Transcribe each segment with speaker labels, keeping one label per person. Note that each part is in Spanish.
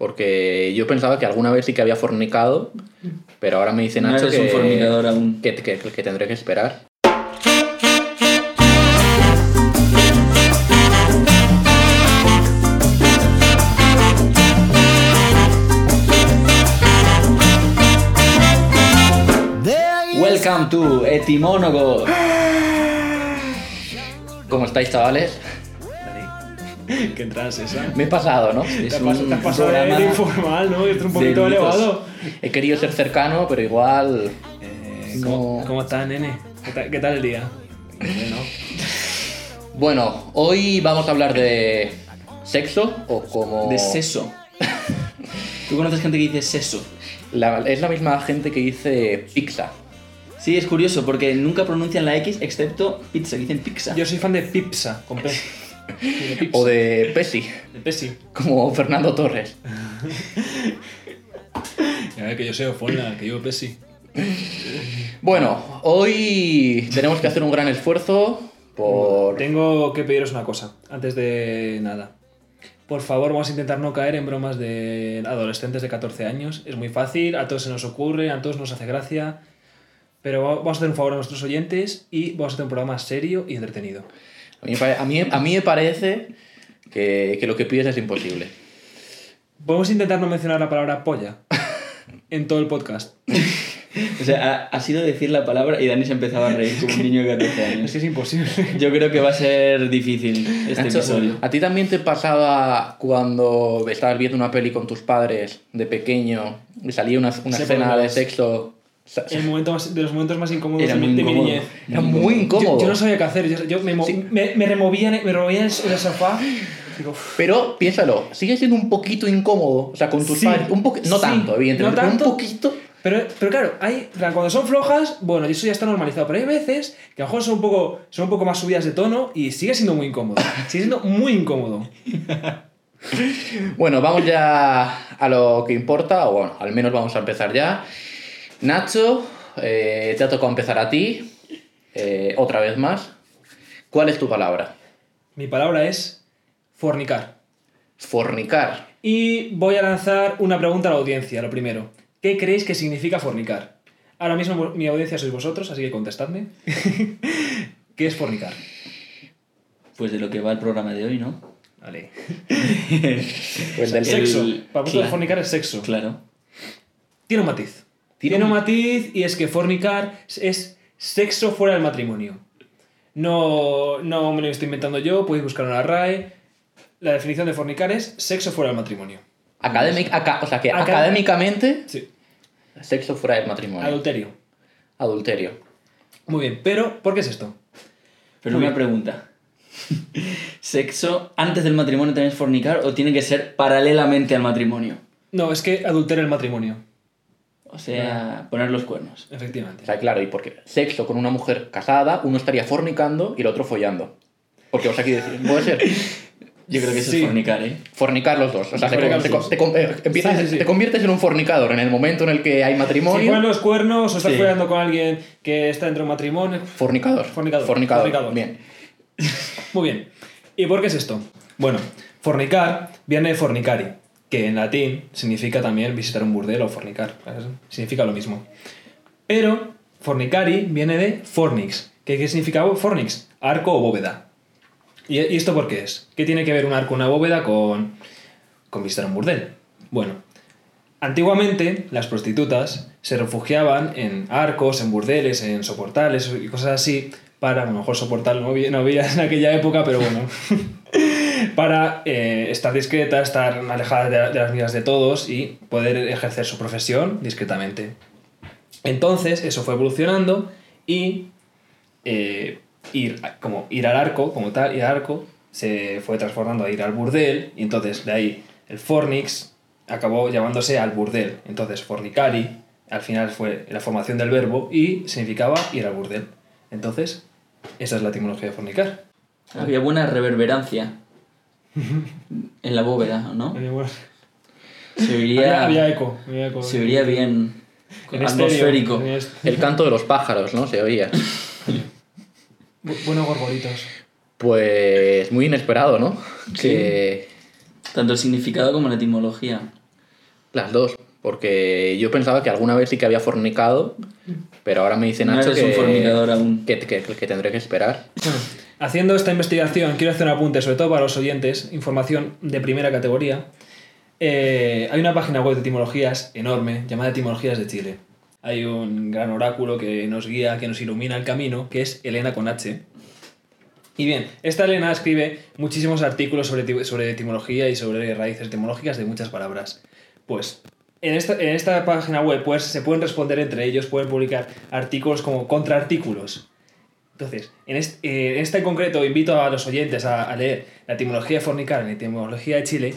Speaker 1: Porque yo pensaba que alguna vez sí que había fornicado, pero ahora me dice
Speaker 2: No
Speaker 1: Nacho
Speaker 2: eres
Speaker 1: que,
Speaker 2: un fornicador aún.
Speaker 1: que, que- que tendré que esperar.
Speaker 2: Welcome to Etimónogo.
Speaker 1: ¿Cómo estáis, chavales?
Speaker 3: ¿Qué entradas esa?
Speaker 1: Me he pasado, ¿no?
Speaker 3: Te
Speaker 2: Es
Speaker 3: pas-
Speaker 2: un
Speaker 3: te has pasado de,
Speaker 2: programa
Speaker 3: de informal, ¿no? Es un poquito elevado.
Speaker 1: He querido ser cercano, pero igual...
Speaker 3: Eh,
Speaker 1: No.
Speaker 3: ¿cómo, cómo estás, nene? ¿Qué tal, qué tal el día? Bueno,
Speaker 1: Bueno, hoy vamos a hablar de sexo o como...
Speaker 2: De seso. ¿Tú conoces gente que dice seso?
Speaker 1: La- es la misma gente que dice pizza.
Speaker 2: Sí, es curioso porque nunca pronuncian la X excepto pizza, dicen pizza.
Speaker 3: yo soy fan de Pipsa, con P.
Speaker 1: O de Pesi,
Speaker 3: De Pesi.
Speaker 1: como Fernando Torres.
Speaker 3: A ver, que yo soy Ofonla, que yo Pesi.
Speaker 1: Bueno, hoy tenemos que hacer un gran esfuerzo por...
Speaker 3: Tengo que pediros una cosa, antes de nada. Por favor, vamos a intentar no caer en bromas de adolescentes de 14 años. Es muy fácil, a todos se nos ocurre, a todos nos hace gracia. Pero va- vamos a hacer un favor a nuestros oyentes y vamos a hacer un programa serio y entretenido.
Speaker 1: A mí, a mí, a mí me parece que, que lo que pides es imposible.
Speaker 3: Podemos intentar no mencionar la palabra polla en todo el podcast.
Speaker 2: O sea, ha, ha sido decir la palabra y Dani se empezaba a reír como un niño de 14
Speaker 3: Es
Speaker 2: años.
Speaker 3: que es imposible.
Speaker 2: Yo creo que va a ser difícil este
Speaker 1: Nacho,
Speaker 2: episodio.
Speaker 1: ¿A ti también te pasaba cuando estabas viendo una peli con tus padres de pequeño y salía una, una escena de sexo?
Speaker 3: El momento más- de los momentos más incómodos
Speaker 2: Era
Speaker 3: de, mi- de mi niñez.
Speaker 1: Era muy incómodo.
Speaker 3: Yo, yo no sabía qué hacer. Yo, yo me,
Speaker 1: Sí.
Speaker 3: me, me removía, en- me removía en el en el sofá.
Speaker 1: Pero piénsalo, sigue siendo un poquito incómodo, o sea, con tus
Speaker 3: Sí,
Speaker 1: padres, un no
Speaker 3: sí,
Speaker 1: tanto, evidentemente,
Speaker 3: no
Speaker 1: pero
Speaker 3: tanto.
Speaker 1: un poquito.
Speaker 3: Pero, pero claro, hay, cuando son flojas, bueno, eso ya está normalizado. Pero hay veces que a lo mejor son un poco, son un poco más subidas de tono y sigue siendo muy incómodo. Sigue siendo muy incómodo.
Speaker 1: Bueno, vamos ya a lo que importa, o bueno, al menos vamos a empezar ya. Nacho, eh, te ha tocado empezar a ti, eh, otra vez más. ¿Cuál es tu palabra?
Speaker 3: Mi palabra es fornicar.
Speaker 1: Fornicar.
Speaker 3: Y voy a lanzar una pregunta a la audiencia, lo primero. ¿Qué creéis que significa fornicar? Ahora mismo mi audiencia sois vosotros, así que contestadme. ¿Qué es fornicar?
Speaker 2: Pues de lo que va el programa de hoy, ¿no?
Speaker 3: Vale.
Speaker 1: Pues del
Speaker 3: Sexo.
Speaker 2: el-
Speaker 3: Para vosotros
Speaker 2: claro.
Speaker 3: fornicar es sexo.
Speaker 2: Claro.
Speaker 3: Tiene un matiz.
Speaker 1: Tiene
Speaker 3: Tiene,
Speaker 1: un-
Speaker 3: matiz y es que fornicar es sexo fuera del matrimonio. No, no me lo estoy inventando yo, podéis buscar en la RAE. La definición de fornicar es sexo fuera del matrimonio.
Speaker 1: Académic- aca- o sea, que
Speaker 3: Acad-
Speaker 1: académicamente,
Speaker 3: Sí.
Speaker 1: sexo fuera del matrimonio.
Speaker 3: Adulterio.
Speaker 1: Adulterio.
Speaker 3: Muy bien, pero ¿por qué es esto?
Speaker 2: Pero
Speaker 3: Muy
Speaker 2: una
Speaker 3: bien.
Speaker 2: pregunta. ¿Sexo antes del matrimonio también es fornicar o tiene que ser paralelamente al matrimonio?
Speaker 3: No, es que adultera el matrimonio.
Speaker 2: O sea, poner los cuernos.
Speaker 3: Efectivamente.
Speaker 1: O sea, claro, y porque sexo con una mujer casada, uno estaría fornicando y el otro follando. Porque, o sea, aquí decir, puede ser
Speaker 2: Yo creo que eso
Speaker 3: Sí.
Speaker 2: es fornicar, ¿eh?
Speaker 1: fornicar los dos. O sea, te, te- empiezas-
Speaker 3: Sí, sí, sí.
Speaker 1: te conviertes en un fornicador en el momento en el que hay
Speaker 3: Si
Speaker 1: matrimonio.
Speaker 3: ponen los cuernos o estás
Speaker 2: Sí.
Speaker 3: follando con alguien que está dentro de un matrimonio.
Speaker 1: Fornicador.
Speaker 3: Fornicador.
Speaker 1: Fornicador.
Speaker 3: Fornicador.
Speaker 1: Bien.
Speaker 3: Muy bien. ¿Y por qué es esto? Bueno, fornicar viene de fornicari, que en latín significa también visitar un burdel o fornicar. Significa lo mismo. Pero fornicari viene de fornix. ¿Qué, qué significa fornix? Arco o bóveda. ¿Y, esto por qué es? ¿Qué tiene que ver un arco una bóveda con, con visitar un burdel? Bueno, antiguamente las prostitutas se refugiaban en arcos, en burdeles, en soportales y cosas así para, a lo mejor soportal no había, no había en aquella época, pero bueno, para eh, estar discretas, estar alejadas de, las miras de todos y poder ejercer su profesión discretamente. Entonces, eso fue evolucionando y eh, ir, como ir al arco, como tal, ir al arco, se fue transformando a ir al burdel, y entonces de ahí el fornix acabó llamándose al burdel. Entonces, fornicari, al final fue la formación del verbo y significaba ir al burdel. Entonces, esa es la etimología de fornicar.
Speaker 2: Había buena reverberancia en la bóveda, ¿no? Se oiría,
Speaker 3: Había, había eco. había eco.
Speaker 2: se oiría bien.
Speaker 3: En estéreo,
Speaker 2: atmosférico.
Speaker 3: en est-
Speaker 1: El canto de los pájaros, ¿no? Se oía.
Speaker 3: Bu- Buenos gorgoritos.
Speaker 1: Pues muy inesperado, ¿no? Que
Speaker 2: Tanto el significado como la etimología.
Speaker 1: Las dos, porque yo pensaba que alguna vez sí que había fornicado, pero ahora me dice
Speaker 2: No
Speaker 1: Nacho
Speaker 2: eres
Speaker 1: que,
Speaker 2: un fornicador aún.
Speaker 1: que, que- que tendré que esperar.
Speaker 3: Haciendo esta investigación, quiero hacer un apunte, sobre todo para los oyentes, información de primera categoría. Eh, hay una página web de etimologías enorme llamada Etimologías de Chile. Hay un gran oráculo que nos guía, que nos ilumina el camino, que es Elena con H. Y bien, esta Elena escribe muchísimos artículos sobre, sobre etimología y sobre raíces etimológicas de muchas palabras. Pues en esta, en esta página web pues, se pueden responder entre ellos, pueden publicar artículos como contraartículos. Entonces, en este, en este en concreto invito a los oyentes a, a leer la etimología de fornicar en la etimología de Chile,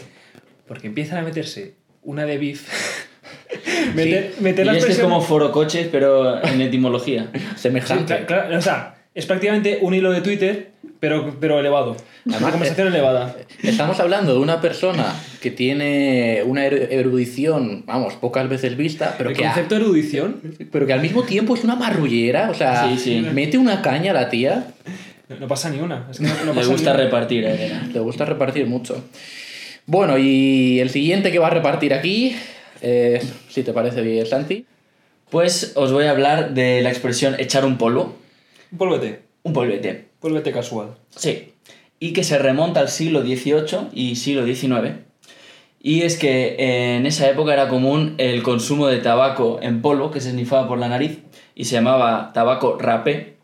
Speaker 3: porque empiezan a meterse una de beef. meter, meter
Speaker 2: Y
Speaker 3: la
Speaker 2: este es
Speaker 3: expresión-
Speaker 2: como foro coches, pero en etimología.
Speaker 3: Sí,
Speaker 1: Semejante.
Speaker 3: cla- claro, o sea, es prácticamente un hilo de Twitter, pero, pero elevado.
Speaker 1: Además,
Speaker 3: Una conversación elevada.
Speaker 1: Estamos hablando de una persona que tiene una er- erudición, vamos, pocas veces vista, pero
Speaker 3: el
Speaker 1: que, a-
Speaker 3: concepto de erudición
Speaker 1: pero que al mismo tiempo es una marrullera, o sea,
Speaker 2: Sí, sí.
Speaker 1: mete una caña a la tía,
Speaker 3: no, no pasa ni una. Es que no, no
Speaker 2: Le gusta repartir, eh, Elena.
Speaker 1: le gusta repartir mucho. Bueno, y el siguiente que va a repartir aquí, es, si te parece bien, Santi,
Speaker 2: Pues os voy a hablar de la expresión echar un polvo.
Speaker 3: Vuélvete.
Speaker 2: Un polvete.
Speaker 3: Vuélvete casual.
Speaker 2: Sí. Y que se remonta al siglo XVIII y siglo XIX. Y es que en esa época era común el consumo de tabaco en polvo que se esnifaba por la nariz y se llamaba tabaco rapé.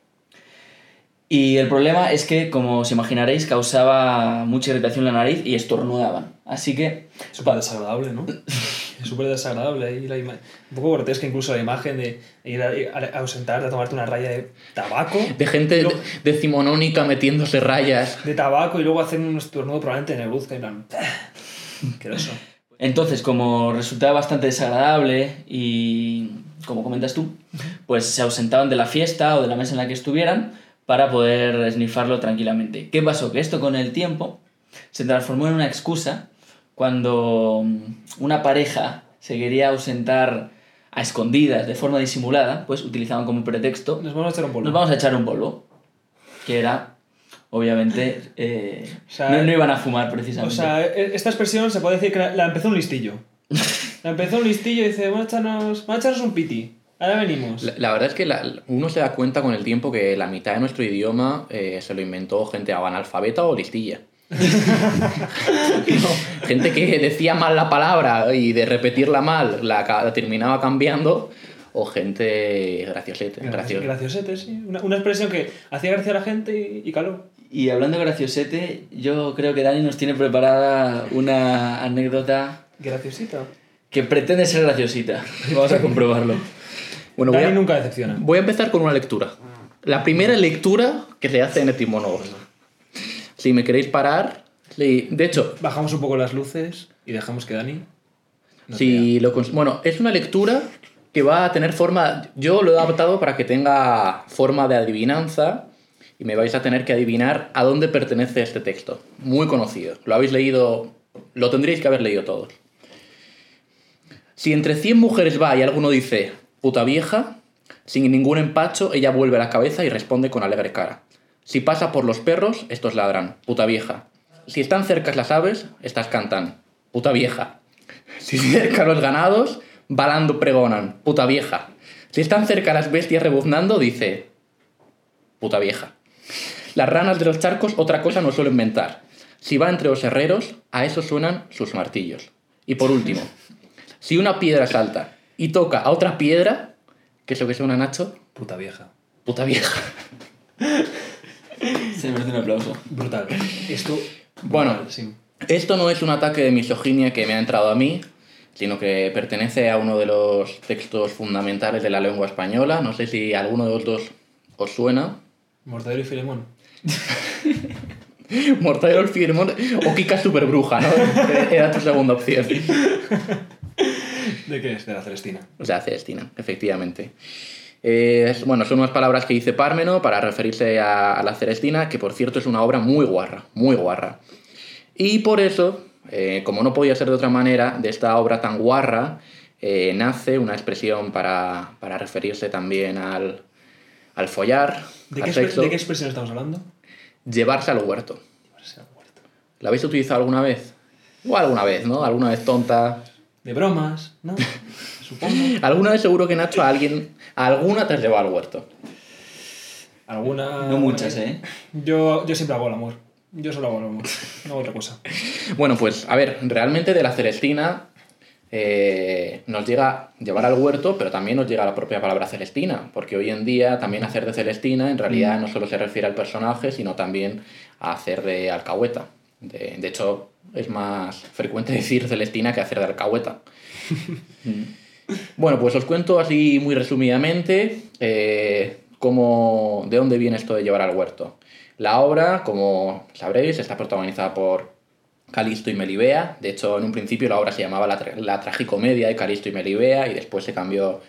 Speaker 2: Y el problema es que, como os imaginaréis, causaba mucha irritación en la nariz y estornudaban. Así que
Speaker 3: Súper desagradable, ¿no? Es súper desagradable. ahí la Un poco grotesca incluso la imagen de ir a, a- a ausentarte, a tomarte una raya de tabaco.
Speaker 1: de gente decimonónica metiéndose rayas.
Speaker 3: De tabaco y luego hacer un estornudo probablemente negruzca en plan...
Speaker 2: Entonces, como resultaba bastante desagradable y, como comentas tú, pues se ausentaban de la fiesta o de la mesa en la que estuvieran para poder esnifarlo tranquilamente. ¿Qué pasó? Que esto con el tiempo se transformó en una excusa cuando mm, una pareja se quería ausentar a escondidas, de forma disimulada, pues utilizaban como pretexto,
Speaker 3: Nos vamos a echar un polvo.
Speaker 2: nos vamos a echar un polvo, que era, obviamente, eh,
Speaker 3: O sea,
Speaker 2: no, no iban a fumar
Speaker 3: O
Speaker 2: precisamente.
Speaker 3: sea, e- esta expresión se puede decir que la, la empezó un listillo. La empezó un listillo y dice, vamos a echarnos, vamos a echarnos un piti. Ahora venimos.
Speaker 1: La, la verdad es que la- uno se da cuenta con el tiempo que la mitad de nuestro idioma eh, se lo inventó gente analfabeta o listilla. gente que decía mal la palabra y de repetirla mal la, terminaba cambiando, o gente graciosete, graciosa.
Speaker 3: Graciosete, sí. Una, una expresión que hacía gracia a la gente y, y caló.
Speaker 2: Y hablando de graciosete, yo creo que Dani nos tiene preparada una anécdota
Speaker 3: Graciosita.
Speaker 2: que pretende ser graciosita. Vamos a comprobarlo.
Speaker 1: Bueno, voy
Speaker 3: Dani
Speaker 1: a,
Speaker 3: nunca decepciona.
Speaker 1: voy a empezar con una lectura. La primera lectura que se hace en etimólogos. Si me queréis parar, sí, de hecho,
Speaker 3: Bajamos un poco las luces y dejamos que Dani...
Speaker 1: Si lo cons- bueno, es una lectura que va a tener forma. Yo lo he adaptado para que tenga forma de adivinanza y me vais a tener que adivinar a dónde pertenece este texto. Muy conocido. Lo habéis leído. Lo tendríais que haber leído todos. Si entre 100 mujeres va y alguno dice puta vieja, sin ningún empacho, ella vuelve la cabeza y responde con alegre cara. Si pasa por los perros, estos ladran, puta vieja. Si están cercas las aves, estas cantan, puta vieja. Si cerca los ganados, balando pregonan, puta vieja. Si están cerca las bestias rebuznando, dice, puta vieja. Las ranas de los charcos otra cosa no suelen inventar. Si va entre los herreros, a eso suenan sus martillos. Y por último, si una piedra salta y toca a otra piedra, ¿qué es lo que suena Nacho?
Speaker 3: Puta vieja.
Speaker 1: Puta vieja.
Speaker 2: Se merece un aplauso.
Speaker 3: Brutal. Esto...
Speaker 1: Bueno.
Speaker 3: brutal, sí.
Speaker 1: Esto no es un ataque de misoginia que me ha entrado a mí, sino que pertenece a uno de los textos fundamentales de la lengua española. No sé si alguno de los dos os suena.
Speaker 3: Mortadelo y Filemón.
Speaker 1: Mortadelo el Filemón o Kika Superbruja, ¿no? Era tu segunda opción.
Speaker 3: ¿De qué es? De la Celestina.
Speaker 1: O sea, Celestina, efectivamente. Eh, es- bueno, son unas palabras que dice Pármeno para referirse a, a la Celestina, que por cierto es una obra muy guarra, muy guarra. Y por eso, eh, como no podía ser de otra manera, de esta obra tan guarra, eh, nace una expresión para, para referirse también al, al follar,
Speaker 3: ¿De
Speaker 1: al
Speaker 3: qué, expre-
Speaker 1: sexo,
Speaker 3: ¿De qué expresión estamos hablando?
Speaker 1: llevarse al huerto.
Speaker 3: Llevarse al huerto.
Speaker 1: ¿La habéis utilizado alguna vez? O alguna vez, ¿no? Alguna vez tonta.
Speaker 3: de bromas, ¿no? Supongo.
Speaker 1: Alguna vez seguro que Nacho a alguien, a alguna te has llevado al huerto.
Speaker 3: Alguna.
Speaker 2: No muchas, ¿eh?
Speaker 3: Yo, yo siempre hago el amor. Yo solo hago el amor. No hago otra cosa.
Speaker 1: Bueno, pues a ver, realmente de la Celestina eh, nos llega llevar al huerto, pero también nos llega la propia palabra Celestina, porque hoy en día también hacer de Celestina en realidad no solo se refiere al personaje, sino también a hacer de alcahueta. De, de hecho, es más frecuente decir Celestina que hacer de alcahueta. Bueno, pues os cuento así muy resumidamente eh, cómo, de dónde viene esto de llevar al huerto. La obra, como sabréis, está protagonizada por Calisto y Melibea. De hecho, en un principio la obra se llamaba La, tra- la Tragicomedia de Calisto y Melibea y después se cambió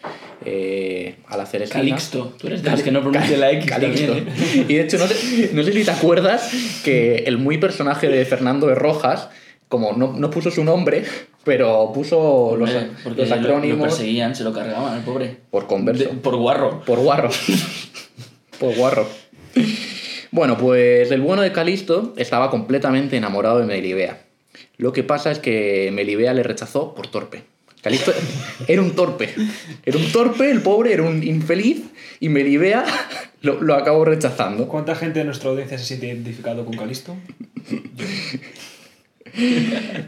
Speaker 1: eh, a la Celestina.
Speaker 2: Calixto. Tú eres de los que no pronuncia la X
Speaker 1: Calixto.
Speaker 2: también, ¿eh?
Speaker 1: Y de hecho, no no sé si te acuerdas que el muy personaje de Fernando de Rojas, como no, no puso su nombre, pero puso los,
Speaker 2: Hombre, porque
Speaker 1: los
Speaker 2: lo- Lo,
Speaker 1: acrónimos
Speaker 2: perseguían, se lo cargaban al pobre.
Speaker 1: por converso.
Speaker 2: De- por guarro.
Speaker 1: Por guarro. Por guarro. Bueno, pues el bueno de Calisto estaba completamente enamorado de Melibea. Lo que pasa es que Melibea le rechazó por torpe. Calisto era un torpe. Era un torpe, el pobre era un infeliz y Melibea lo, lo acabó rechazando.
Speaker 3: ¿Cuánta gente de nuestra audiencia se siente identificado con Calisto?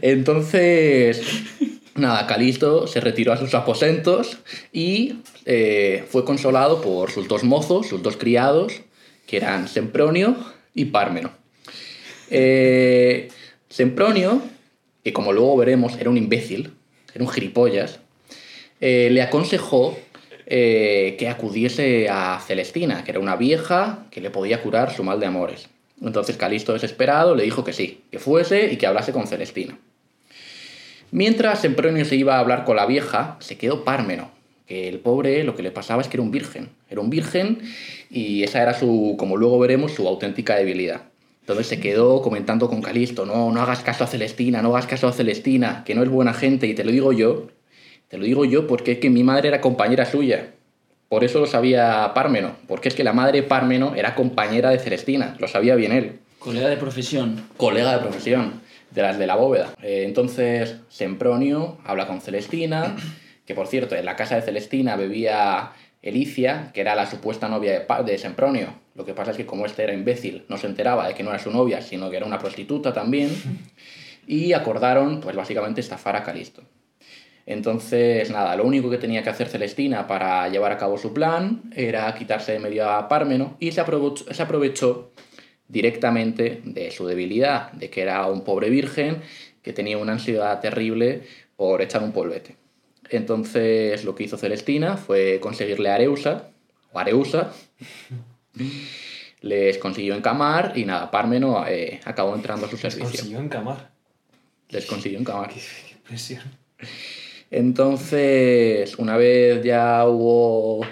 Speaker 1: Entonces, nada, Calisto se retiró a sus aposentos y eh, fue consolado por sus dos mozos, sus dos criados, que eran Sempronio y Pármeno. Eh, Sempronio, que como luego veremos era un imbécil, era un gilipollas, eh, le aconsejó que acudiese a Celestina, que era una vieja que le podía curar su mal de amores. Entonces Calisto, desesperado, le dijo que sí, que fuese y que hablase con Celestina. Mientras Sempronio se iba a hablar con la vieja, se quedó Pármeno, que el pobre lo que le pasaba es que era un virgen. Era un virgen y esa era su, como luego veremos, su auténtica debilidad. Entonces se quedó comentando con Calisto, no, no hagas caso a Celestina, no hagas caso a Celestina, que no es buena gente, y te lo digo yo, te lo digo yo porque es que mi madre era compañera suya. Por eso lo sabía Pármeno, porque es que la madre Pármeno era compañera de Celestina, lo sabía bien él
Speaker 2: Colega de profesión.
Speaker 1: colega de profesión, de las de la bóveda. Eh, entonces, Sempronio habla con Celestina, que por cierto, en la casa de Celestina bebía Elicia, que era la supuesta novia de, de Sempronio. Lo que pasa es que como este era imbécil, no se enteraba de que no era su novia, sino que era una prostituta también, y acordaron, pues básicamente, estafar a Calisto. Entonces, nada, lo único que tenía que hacer Celestina para llevar a cabo su plan era quitarse de medio a Pármeno y se aprovechó, se aprovechó directamente de su debilidad, de que era un pobre virgen que tenía una ansiedad terrible por echar un polvete. Entonces, lo que hizo Celestina fue conseguirle a Areusa, o Areusa, les consiguió encamar y nada, Pármeno eh, acabó entrando a su servicio.
Speaker 3: Consiguió encamar.
Speaker 1: Les consiguió encamar.
Speaker 3: Qué, qué presión.
Speaker 1: Entonces, una vez ya hubo,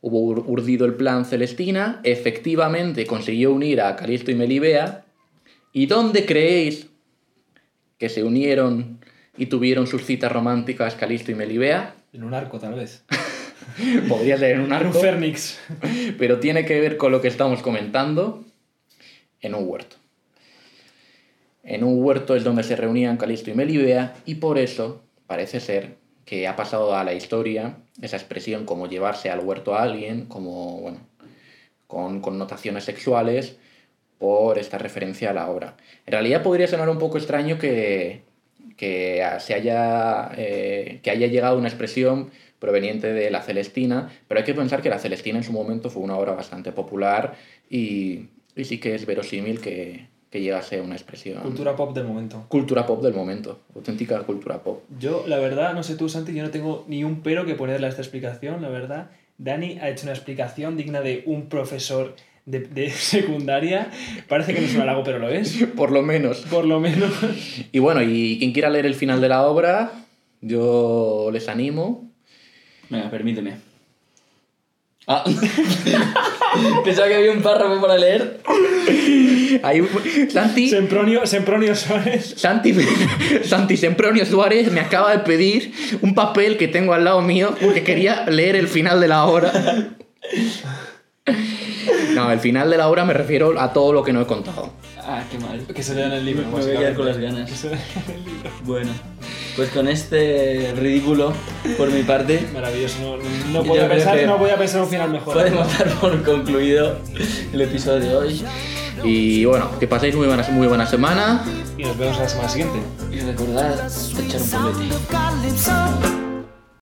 Speaker 1: hubo ur- urdido el plan Celestina, efectivamente consiguió unir a Calisto y Melibea. ¿Y dónde creéis que se unieron y tuvieron sus citas románticas Calisto y Melibea?
Speaker 3: En un arco, tal vez.
Speaker 1: Podría ser en un
Speaker 3: En un
Speaker 1: arco,
Speaker 3: Fernix.
Speaker 1: pero tiene que ver con lo que estamos comentando en un huerto. En un huerto es donde se reunían Calisto y Melibea y por eso parece ser que ha pasado a la historia esa expresión como llevarse al huerto a alguien, como, bueno, con connotaciones sexuales por esta referencia a la obra. En realidad podría sonar un poco extraño que, que se haya, eh, que haya llegado una expresión proveniente de la Celestina, pero hay que pensar que la Celestina en su momento fue una obra bastante popular y, y sí que es verosímil que, que llegase una expresión.
Speaker 3: Cultura pop del momento.
Speaker 1: Cultura pop del momento, auténtica cultura pop.
Speaker 3: Yo, la verdad, no sé tú, Santi, yo no tengo ni un pero que ponerle a esta explicación, la verdad. Dani ha hecho una explicación digna de un profesor de, de secundaria. Parece que no es un halago, pero lo es.
Speaker 1: Por lo menos.
Speaker 3: Por lo menos.
Speaker 1: Y bueno, y quien quiera leer el final de la obra, yo les animo.
Speaker 2: Venga, permíteme. Ah. Pensaba que había un párrafo para leer.
Speaker 1: Ahí, Santi,
Speaker 3: Sempronio, Sempronio Suárez.
Speaker 1: Santi, Santi Sempronio Suárez me acaba de pedir un papel que tengo al lado mío porque quería leer el final de la obra. No, el final de la obra me refiero a todo lo que no he contado.
Speaker 2: Ah, qué mal.
Speaker 3: Que se lea en el libro.
Speaker 2: Me voy a quedar con las ganas.
Speaker 3: Que se lea en el libro.
Speaker 2: Bueno, pues con este ridículo por mi parte,
Speaker 3: Maravilloso. No, no, podía
Speaker 2: creo
Speaker 3: pensar,
Speaker 2: que
Speaker 3: no podía pensar un final mejor.
Speaker 2: podemos dar por concluido el episodio de hoy.
Speaker 1: Y bueno, que paséis muy buena, muy buena semana.
Speaker 3: Y nos vemos la semana siguiente.
Speaker 2: Y recordad echar un
Speaker 4: calypso.